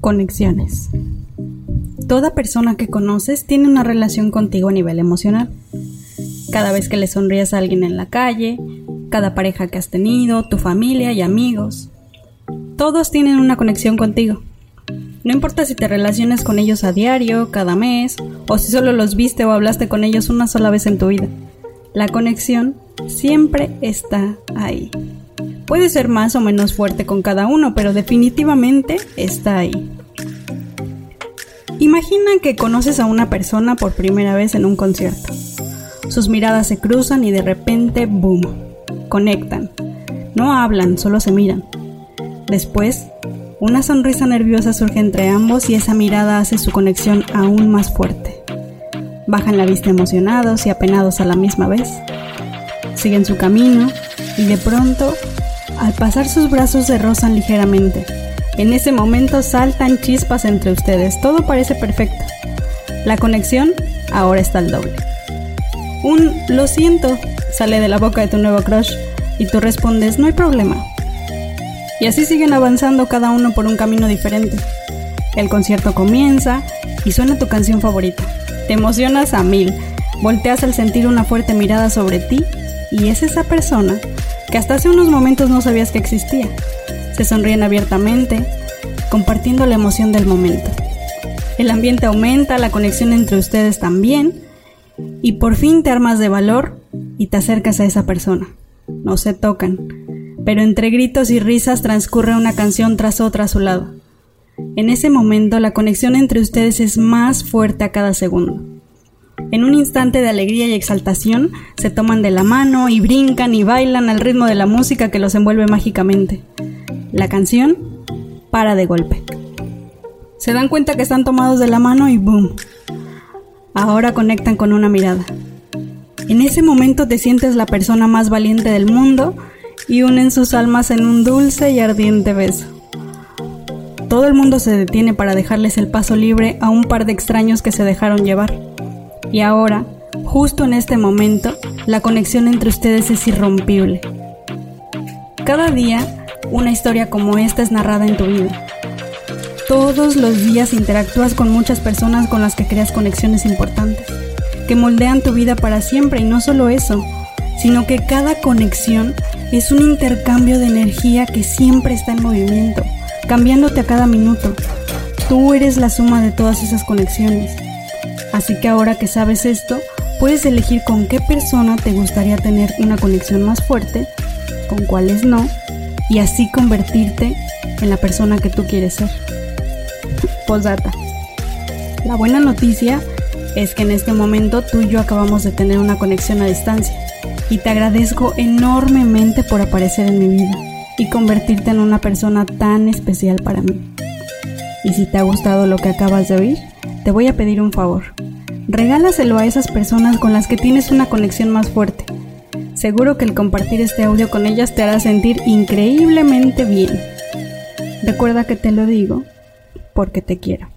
Conexiones. Toda persona que conoces tiene una relación contigo a nivel emocional. Cada vez que le sonríes a alguien en la calle, cada pareja que has tenido, tu familia y amigos, todos tienen una conexión contigo. No importa si te relacionas con ellos a diario, cada mes, o si solo los viste o hablaste con ellos una sola vez en tu vida. La conexión siempre está ahí. Puede ser más o menos fuerte con cada uno, pero definitivamente está ahí. Imagina que conoces a una persona por primera vez en un concierto. Sus miradas se cruzan y de repente, ¡boom! Conectan. No hablan, solo se miran. Después, una sonrisa nerviosa surge entre ambos y esa mirada hace su conexión aún más fuerte. Bajan la vista emocionados y apenados a la misma vez. Siguen su camino y de pronto, al pasar sus brazos se rozan ligeramente. En ese momento saltan chispas entre ustedes, todo parece perfecto. La conexión ahora está al doble. Un lo siento sale de la boca de tu nuevo crush y tú respondes no hay problema, y así siguen avanzando cada uno por un camino diferente. El concierto comienza y suena tu canción favorita. Te emocionas a mil, volteas al sentir una fuerte mirada sobre ti y es esa persona que hasta hace unos momentos no sabías que existía. Se sonríen abiertamente, compartiendo la emoción del momento. El ambiente aumenta, la conexión entre ustedes también, y por fin te armas de valor y te acercas a esa persona. No se tocan, pero entre gritos y risas transcurre una canción tras otra a su lado. En ese momento la conexión entre ustedes es más fuerte a cada segundo. En un instante de alegría y exaltación se toman de la mano y brincan y bailan al ritmo de la música que los envuelve mágicamente. La canción para de golpe. Se dan cuenta que están tomados de la mano y ¡boom! Ahora conectan con una mirada. En ese momento te sientes la persona más valiente del mundo y unen sus almas en un dulce y ardiente beso. Todo el mundo se detiene para dejarles el paso libre a un par de extraños que se dejaron llevar. Y ahora, justo en este momento, la conexión entre ustedes es irrompible. Cada día, una historia como esta es narrada en tu vida. Todos los días interactúas con muchas personas con las que creas conexiones importantes, que moldean tu vida para siempre y no solo eso, sino que cada conexión es un intercambio de energía que siempre está en movimiento, cambiándote a cada minuto. Tú eres la suma de todas esas conexiones. Así que ahora que sabes esto, puedes elegir con qué persona te gustaría tener una conexión más fuerte, con cuáles no, y así convertirte en la persona que tú quieres ser. Postdata. La buena noticia es que en este momento tú y yo acabamos de tener una conexión a distancia y te agradezco enormemente por aparecer en mi vida y convertirte en una persona tan especial para mí. Y si te ha gustado lo que acabas de oír, te voy a pedir un favor. Regálaselo a esas personas con las que tienes una conexión más fuerte. Seguro que el compartir este audio con ellas te hará sentir increíblemente bien. Recuerda que te lo digo porque te quiero.